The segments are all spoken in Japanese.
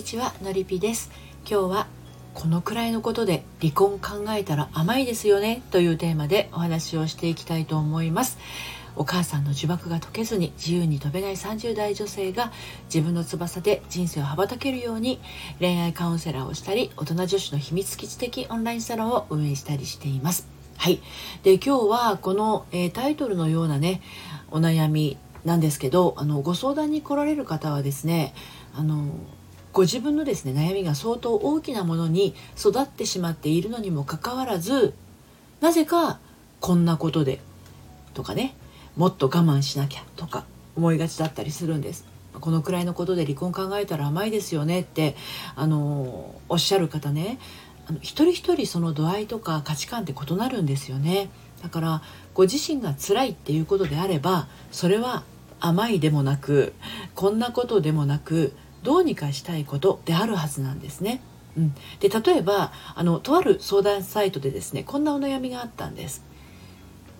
にちはのりぴです。今日はこのくらいのことで離婚考えたら甘いですよねというテーマでお話をしていきたいと思います。お母さんの呪縛が解けずに自由に飛べない30代女性が自分の翼で人生を羽ばたけるように恋愛カウンセラーをしたり大人女子の秘密基地的オンラインサロンを運営したりしています。はい。で今日はこの、えー、タイトルのようなねお悩みなんですけどあのご相談に来られる方はですねあのご自分のですね悩みが相当大きなものに育ってしまっているのにもかかわらずなぜかこんなことでとかねもっと我慢しなきゃとか思いがちだったりするんです。このくらいのことで離婚考えたら甘いですよねってあのおっしゃる方ねあの一人一人その度合いとか価値観って異なるんですよねだからご自身が辛いっていうことであればそれは甘いでもなくこんなことでもなくどうにかしたいことであるはずなんですね。うん、で例えばあのとある相談サイトでですねこんなお悩みがあったんです。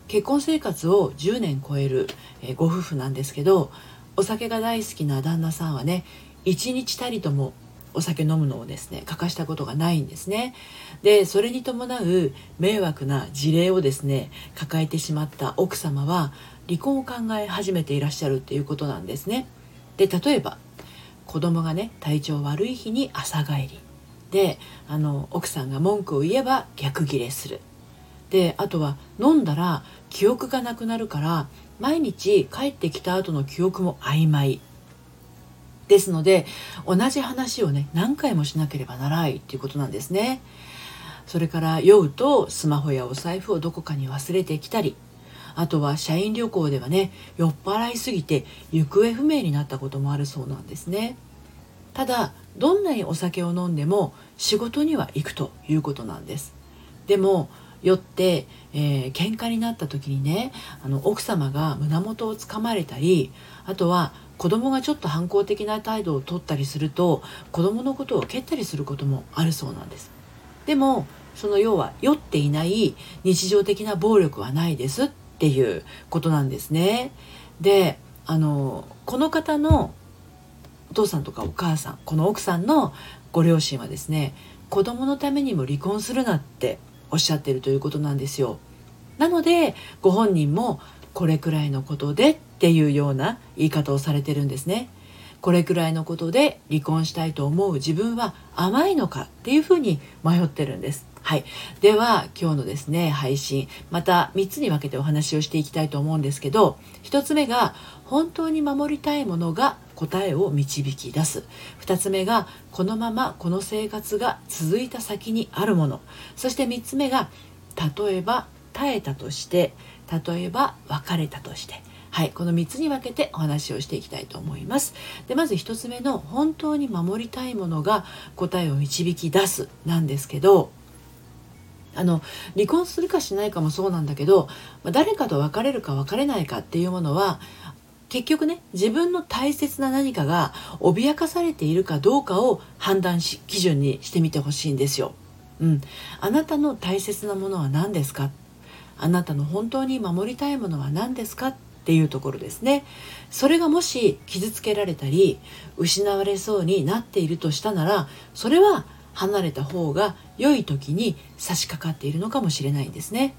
結婚生活を10年超える、えご夫婦なんですけどお酒が大好きな旦那さんはね一日たりともお酒飲むのをですね欠かしたことがないんですねでそれに伴う迷惑な事例をですね抱えてしまった奥様は離婚を考え始めていらっしゃるっていうことなんですねで例えば子供がね体調悪い日に朝帰り。であの奥さんが文句を言えば逆ギレする。であとは飲んだら記憶がなくなるから毎日帰ってきた後の記憶も曖昧。ですので同じ話をね何回もしなければならないっていうことなんですね。それから酔うとスマホやお財布をどこかに忘れてきたりあとは社員旅行ではね酔っ払いすぎて行方不明になったこともあるそうなんですね。ただどんなにお酒を飲んでも仕事には行くということなんです。でも酔って、えー、喧嘩になった時にねあの奥様が胸元をつかまれたりあとは子供がちょっと反抗的な態度をとったりすると子供のことを蹴ったりすることもあるそうなんです。でもその要は酔っていない日常的な暴力はないです。っっていうことなんですね。であのこの方のお父さんとかお母さんこの奥さんのご両親はですね子供のためにも離婚するなっておっしゃってるということなんですよ。なのでご本人もこれくらいのことでっていうような言い方をされてるんですね。これくらいのことで離婚したいと思う自分は甘いのかっていうふうに迷ってるんです。はい。では、今日のですね、配信、また3つに分けてお話をしていきたいと思うんですけど、1つ目が、本当に守りたいものが答えを導き出す。2つ目が、このままこの生活が続いた先にあるもの。そして3つ目が、例えば耐えたとして、例えば別れたとして。はい、この3つに分けてお話をしていきたいと思います。でまず1つ目の本当に守りたいものが答えを導き出すなんですけどあの離婚するかしないかもそうなんだけど誰かと別れるか別れないかっていうものは結局ね自分の大切な何かが脅かされているかどうかを判断し基準にしてみてほしいんですよ。うん、あなたの大切なものは何ですか？あなたの本当に守りたいものは何ですか？っていうところですね。それがもし傷つけられたり失われそうになっているとしたならそれは離れた方が良い時に差し掛かっているのかもしれないんですね。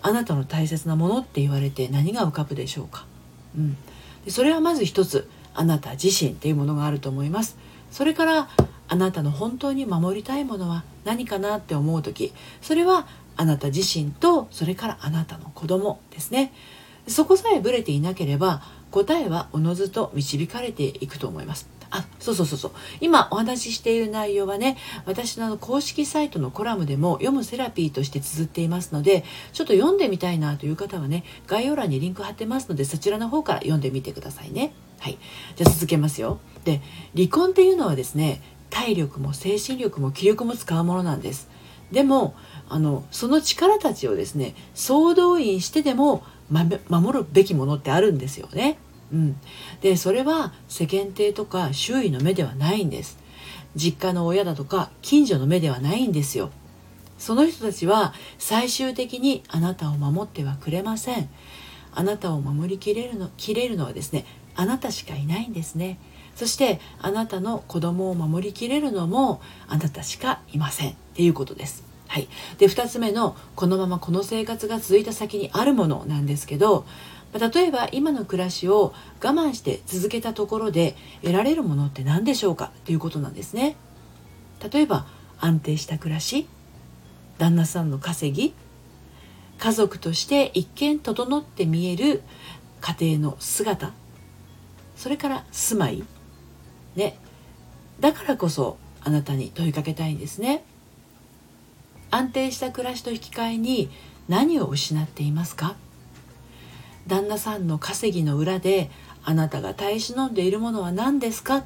あなたの大切なものって言われて何が浮かぶでしょうか、うん、でそれはまず一つあなた自身っていうものがあると思います。それからあなたの本当に守りたいものは何かなって思う時それはあなた自身とそれからあなたの子供ですね。そこさえブレていなければ答えはおのずと導かれていくと思います。あそうそうそうそう。今お話ししている内容はね私のあの公式サイトのコラムでも読むセラピーとして綴っていますのでちょっと読んでみたいなという方はね概要欄にリンク貼ってますのでそちらの方から読んでみてくださいね。はい。じゃあ続けますよ。で離婚っていうのはですね体力も精神力も気力も使うものなんです。でもあのその力たちをですね総動員してでも守るべきものってあるんですよね。うん、でそれは世間体とか周囲の目ではないんです。実家の親だとか近所の目ではないんですよ。その人たちは最終的にあなたを守ってはくれません。あなたを守りきれるのきれるのはですねあなたしかいないんですね。そしてあなたの子供を守りきれるのもあなたしかいません。っていうことです。はい、で2つ目のこのままこの生活が続いた先にあるものなんですけど例えば今の暮らしを我慢して続けたところで得られるものって何でしょうか？ということなんですね。例えば安定した暮らし旦那さんの稼ぎ家族として一見整って見える家庭の姿それから住まいねだからこそあなたに問いかけたいんですね。安定した暮らしと引き換えに何を失っていますか？旦那さんの稼ぎの裏であなたが耐え忍んでいるものは何ですか？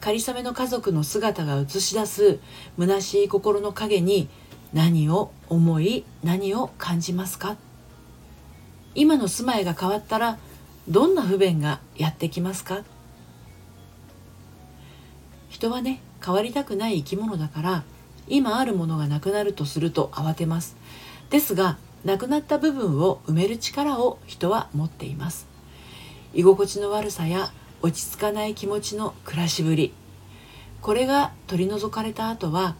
仮初めの家族の姿が映し出す虚しい心の影に何を思い何を感じますか？今の住まいが変わったらどんな不便がやってきますか？人はね変わりたくない生き物だから今あるものがなくなるとすると慌てます。ですがなくなった部分を埋める力を人は持っています。居心地の悪さや落ち着かない気持ちの暮らしぶり。これが取り除かれた後は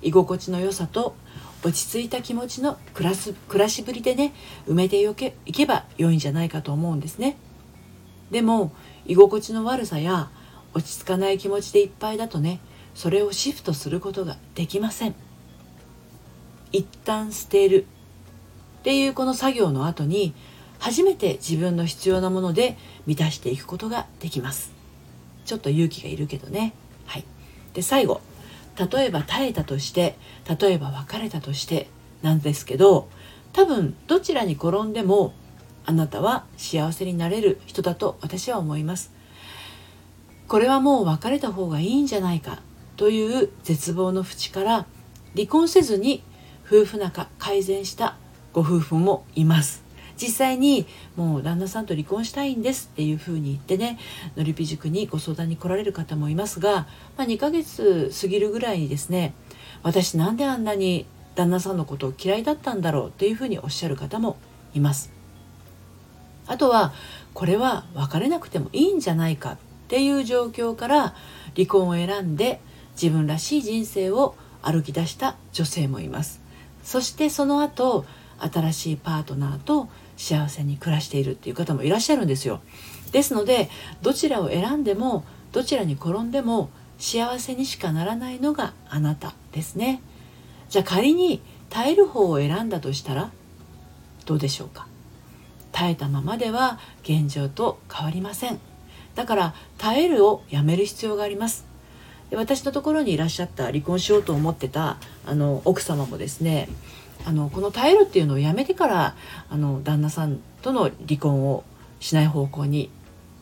居心地の良さと落ち着いた気持ちの暮らす暮らしぶりでね埋めてよけいけば良いんじゃないかと思うんですね。でも居心地の悪さや落ち着かない気持ちでいっぱいだとねそれをシフトすることができません。一旦捨てる。っていうこの作業の後に初めて自分の必要なもので満たしていくことができます。ちょっと勇気がいるけどね。はい。で最後。例えば耐えたとして例えば別れたとしてなんですけど多分どちらに転んでもあなたは幸せになれる人だと私は思います。これはもう別れた方がいいんじゃないかという絶望の淵から離婚せずに夫婦仲改善したご夫婦もいます。実際にもう旦那さんと離婚したいんですっていうふうに言ってねのりぴ塾にご相談に来られる方もいますが、まあ、2ヶ月過ぎるぐらいにですね私なんであんなに旦那さんのことを嫌いだったんだろうっていうふうにおっしゃる方もいます。あとはこれは別れなくてもいいんじゃないかっていう状況から離婚を選んで自分らしい人生を歩き出した女性もいます。そしてその後新しいパートナーと幸せに暮らしているっていう方もいらっしゃるんですよ。ですのでどちらを選んでもどちらに転んでも幸せにしかならないのがあなたですね。じゃあ仮に耐える方を選んだとしたらどうでしょうか？耐えたままでは現状と変わりません。だから耐えるをやめる必要があります。で私のところにいらっしゃった離婚しようと思ってたあの奥様もですねあのこの耐えるっていうのをやめてからあの旦那さんとの離婚をしない方向に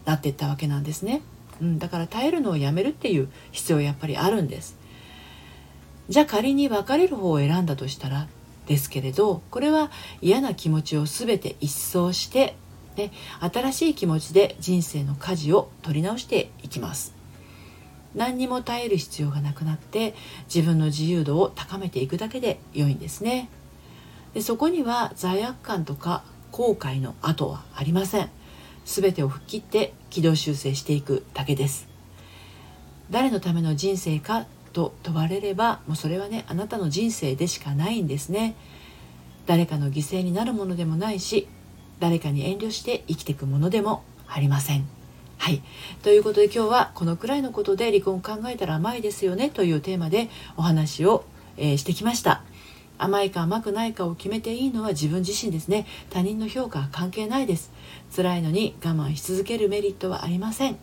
なっていったわけなんですね、うん、だから耐えるのをやめるっていう必要やっぱりあるんです。じゃあ仮に別れる方を選んだとしたらですけれどこれは嫌な気持ちを全て一掃してで新しい気持ちで人生の舵を取り直していきます。何にも耐える必要がなくなって自分の自由度を高めていくだけで良いんですね。でそこには罪悪感とか後悔の後はありません全てを吹っ切って軌道修正していくだけです誰のための人生かと問われればもうそれはねあなたの人生でしかないんですね誰かの犠牲になるものでもないし誰かに遠慮して生きていくものでもありませんはい。ということで今日はこのくらいのことで離婚を考えたら甘いですよねというテーマでお話を、えー、してきました。甘いか甘くないかを決めていいのは自分自身ですね。他人の評価は関係ないです。辛いのに我慢し続けるメリットはありません。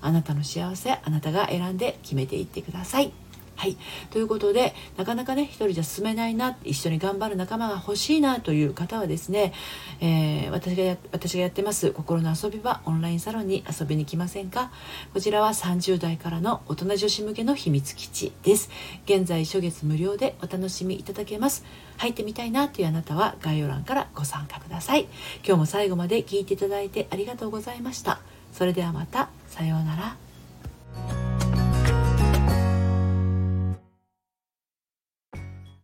あなたの幸せ、あなたが選んで決めていってください。はい。ということで、なかなかね、一人じゃ進めないな、一緒に頑張る仲間が欲しいなという方はですね、えー、私がや、私がやってます、心の遊び場オンラインサロンに遊びに来ませんか？こちらは30代からの大人女子向けの秘密基地です。現在、初月無料でお楽しみいただけます。入ってみたいなというあなたは概要欄からご参加ください。今日も最後まで聞いていただいてありがとうございました。それではまた、さようなら。